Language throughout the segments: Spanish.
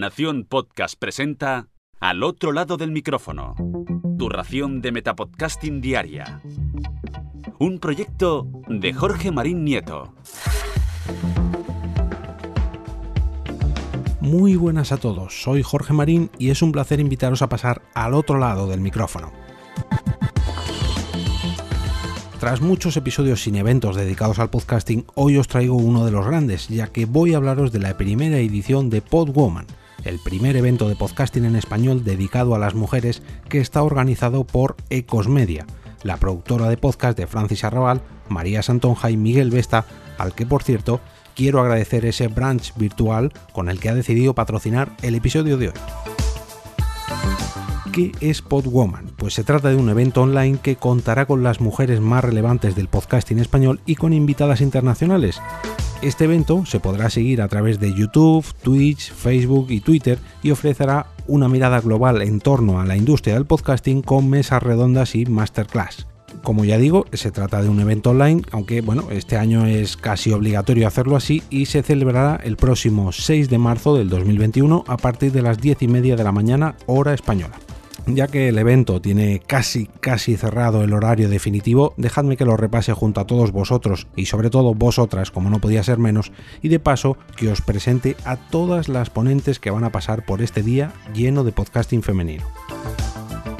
Nación Podcast presenta Al otro lado del micrófono. Tu ración de Metapodcasting Diaria. Un proyecto de Jorge Marín Nieto. Muy buenas a todos, soy Jorge Marín y es un placer invitaros a pasar al otro lado del micrófono. Tras muchos episodios sin eventos dedicados al podcasting, hoy os traigo uno de los grandes, ya que voy a hablaros de la primera edición de Podwoman, el primer evento de podcasting en español dedicado a las mujeres que está organizado por Ecos Media, la productora de podcast de Francis Arrabal, María Santonja y Miguel Vesta, al que por cierto quiero agradecer ese branch virtual con el que ha decidido patrocinar el episodio de hoy. ¿Qué es Podwoman? Pues se trata de un evento online que contará con las mujeres más relevantes del podcasting español y con invitadas internacionales. Este evento se podrá seguir a través de YouTube, Twitch, Facebook y Twitter y ofrecerá una mirada global en torno a la industria del podcasting con mesas redondas y masterclass. Como ya digo, se trata de un evento online, aunque bueno, este año es casi obligatorio hacerlo así y se celebrará el próximo 6 de marzo del 2021 a partir de las 10 y media de la mañana hora española. Ya que el evento tiene casi casi cerrado el horario definitivo, dejadme que lo repase junto a todos vosotros y sobre todo vosotras, como no podía ser menos, y de paso que os presente a todas las ponentes que van a pasar por este día lleno de podcasting femenino.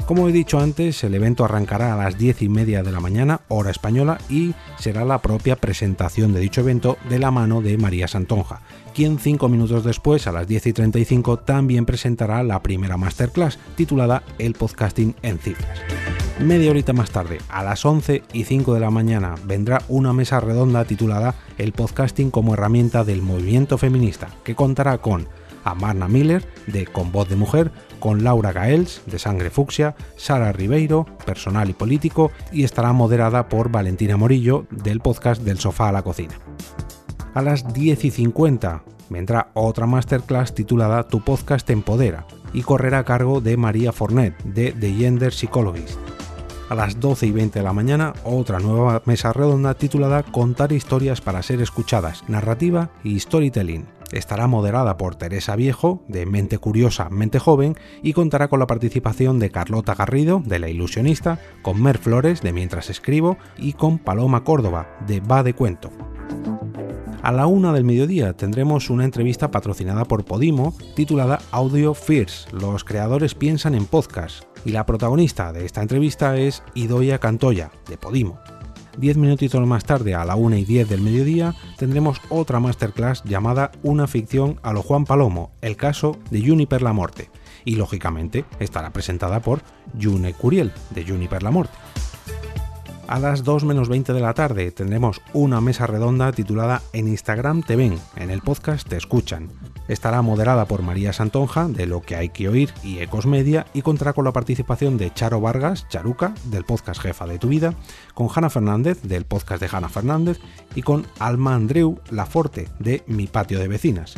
Como he dicho antes, el evento arrancará a las 10 y media de la mañana, hora española, y será la propia presentación de dicho evento de la mano de María Santonja, quien cinco minutos después, a las 10 y 35, también presentará la primera masterclass titulada El podcasting en cifras. Media horita más tarde, a las 11 y 5 de la mañana, vendrá una mesa redonda titulada El podcasting como herramienta del movimiento feminista, que contará con Amarna Miller, de Con Voz de Mujer, con Laura Gaels, de Sangre Fucsia, Sara Ribeiro, personal y político, y estará moderada por Valentina Morillo, del podcast Del Sofá a la Cocina. A las 10 y 50 vendrá otra masterclass titulada Tu podcast te empodera y correrá a cargo de María Fornet, de The Gender Psychologist. A las 12 y 20 de la mañana, otra nueva mesa redonda titulada Contar historias para ser escuchadas, narrativa y storytelling Estará moderada por Teresa Viejo, de Mente Curiosa, Mente Joven, y contará con la participación de Carlota Garrido, de La Ilusionista, con Mer Flores, de Mientras Escribo, y con Paloma Córdoba, de Va de Cuento. A la una del mediodía tendremos una entrevista patrocinada por Podimo titulada Audio Fears, los creadores piensan en podcast, y la protagonista de esta entrevista es Idoia Cantoya, de Podimo. Diez minutitos más tarde, a la 1 y 10 del mediodía, tendremos otra masterclass llamada Una ficción a lo Juan Palomo, el caso de Juniper la Morte. Y lógicamente estará presentada por June Curiel, de Juniper la Morte. A las 2 menos 20 de la tarde tendremos una mesa redonda titulada En Instagram te ven, en el podcast te escuchan. Estará moderada por María Santonja, de Lo que hay que oír y Ecos Media, y contará con la participación de Charo Vargas, Charuca, del podcast Jefa de tu Vida, con Hanna Fernández, del podcast de Hanna Fernández, y con Alma Andreu Laforte, de Mi Patio de Vecinas.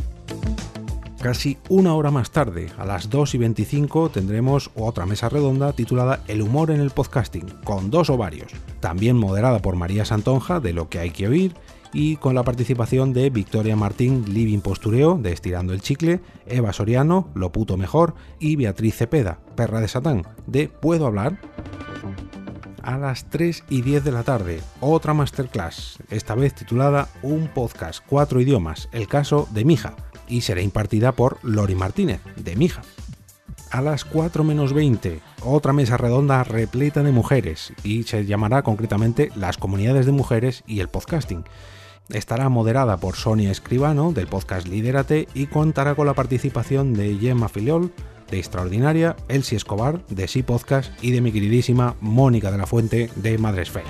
Casi una hora más tarde, a las 2 y 25, tendremos otra mesa redonda titulada El humor en el podcasting, con dos ovarios, también moderada por María Santonja, de Lo que hay que oír, y con la participación de Victoria Martín Living Postureo, de Estirando el Chicle, Eva Soriano, Lo Puto Mejor, y Beatriz Cepeda, Perra de Satán, de Puedo Hablar a las 3 y 10 de la tarde, otra masterclass, esta vez titulada Un podcast, cuatro idiomas, el caso de Mija, y será impartida por Lori Martínez, de Mija. A las 4 menos 20, otra mesa redonda repleta de mujeres y se llamará concretamente Las comunidades de mujeres y el podcasting. Estará moderada por Sonia Escribano del podcast Lidérate y contará con la participación de Gemma Filiol de Extraordinaria, Elsie Escobar de Sí Podcast y de mi queridísima Mónica de la Fuente de Madresfera.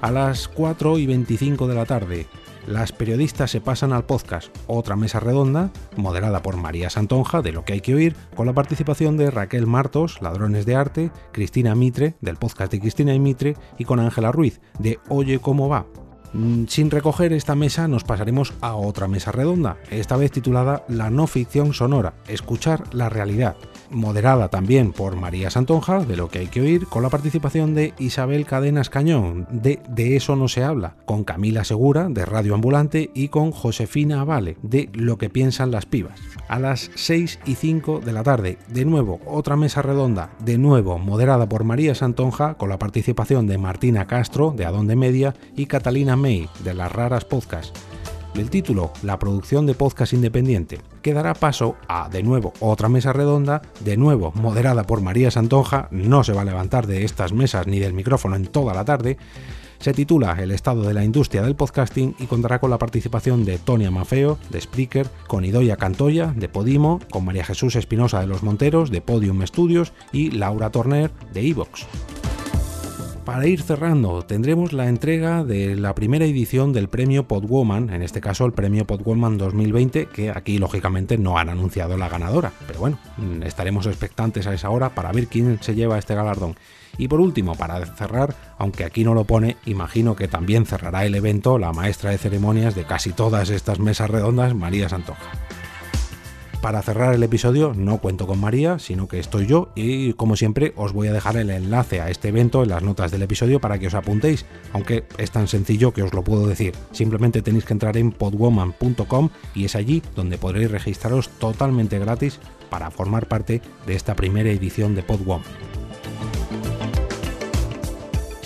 A las 4 y 25 de la tarde, las periodistas se pasan al podcast Otra Mesa Redonda, moderada por María Santonja, de Lo que hay que oír, con la participación de Raquel Martos, Ladrones de Arte, Cristina Mitre, del podcast de Cristina y Mitre, y con Ángela Ruiz, de Oye cómo va. Mm, sin recoger esta mesa nos pasaremos a otra mesa redonda, esta vez titulada La no ficción sonora, escuchar la realidad, moderada también por María Santonja, de lo que hay que oír, con la participación de Isabel Cadenas Cañón, de De eso no se habla, con Camila Segura, de Radio Ambulante, y con Josefina Vale, de Lo que piensan las pibas. A las 6 y 5 de la tarde, de nuevo, otra mesa redonda, de nuevo moderada por María Santonja, con la participación de Martina Castro, de Adonde Media, y Catalina De Las Raras Podcast el título, la producción de podcast independiente, que dará paso a, de nuevo, otra mesa redonda, de nuevo moderada por María Santonja, no se va a levantar de estas mesas ni del micrófono en toda la tarde, se titula El estado de la industria del podcasting y contará con la participación de Tonia Mafeo, de Spreaker, con Idoia Cantoya, de Podimo, con María Jesús Espinosa de los Monteros, de Podium Studios y Laura Torner, de Evox para ir cerrando, tendremos la entrega de la primera edición del premio Podwoman, en este caso el premio Podwoman 2020, que aquí lógicamente no han anunciado la ganadora, pero bueno, mm, estaremos expectantes a esa hora para ver quién se lleva este galardón. Y por último, para cerrar, aunque aquí no lo pone, imagino que también cerrará el evento la maestra de ceremonias de casi todas estas mesas redondas, María Santoja. Para cerrar el episodio no cuento con María, sino que estoy yo y como siempre os voy a dejar el enlace a este evento en las notas del episodio para que os apuntéis, aunque es tan sencillo que os lo puedo decir. Simplemente tenéis que entrar en podwoman.com y es allí donde podréis registraros totalmente gratis para formar parte de esta primera edición de Podwoman.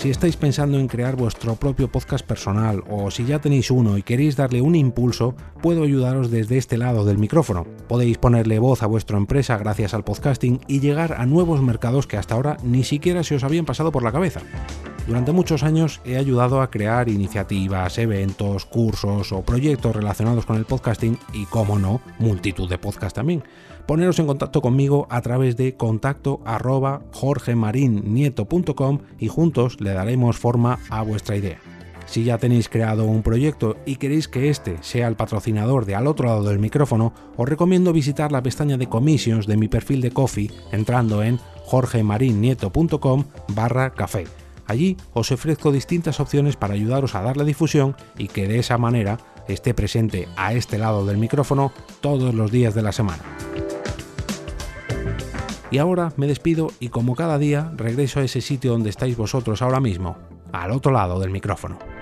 Si estáis pensando en crear vuestro propio podcast personal o si ya tenéis uno y queréis darle un impulso, puedo ayudaros desde este lado del micrófono. Podéis ponerle voz a vuestra empresa gracias al podcasting y llegar a nuevos mercados que hasta ahora ni siquiera se os habían pasado por la cabeza. Durante muchos años he ayudado a crear iniciativas, eventos, cursos o proyectos relacionados con el podcasting y, como no, multitud de podcasts también. Poneros en contacto conmigo a través de contacto arroba jorgemarinieto.com y juntos le daremos forma a vuestra idea. Si ya tenéis creado un proyecto y queréis que este sea el patrocinador de al otro lado del micrófono, os recomiendo visitar la pestaña de commissions de mi perfil de Coffee entrando en jorgemarinieto.com barra café Allí os ofrezco distintas opciones para ayudaros a dar la difusión y que de esa manera esté presente a este lado del micrófono todos los días de la semana. Y ahora me despido y como cada día regreso a ese sitio donde estáis vosotros ahora mismo, al otro lado del micrófono.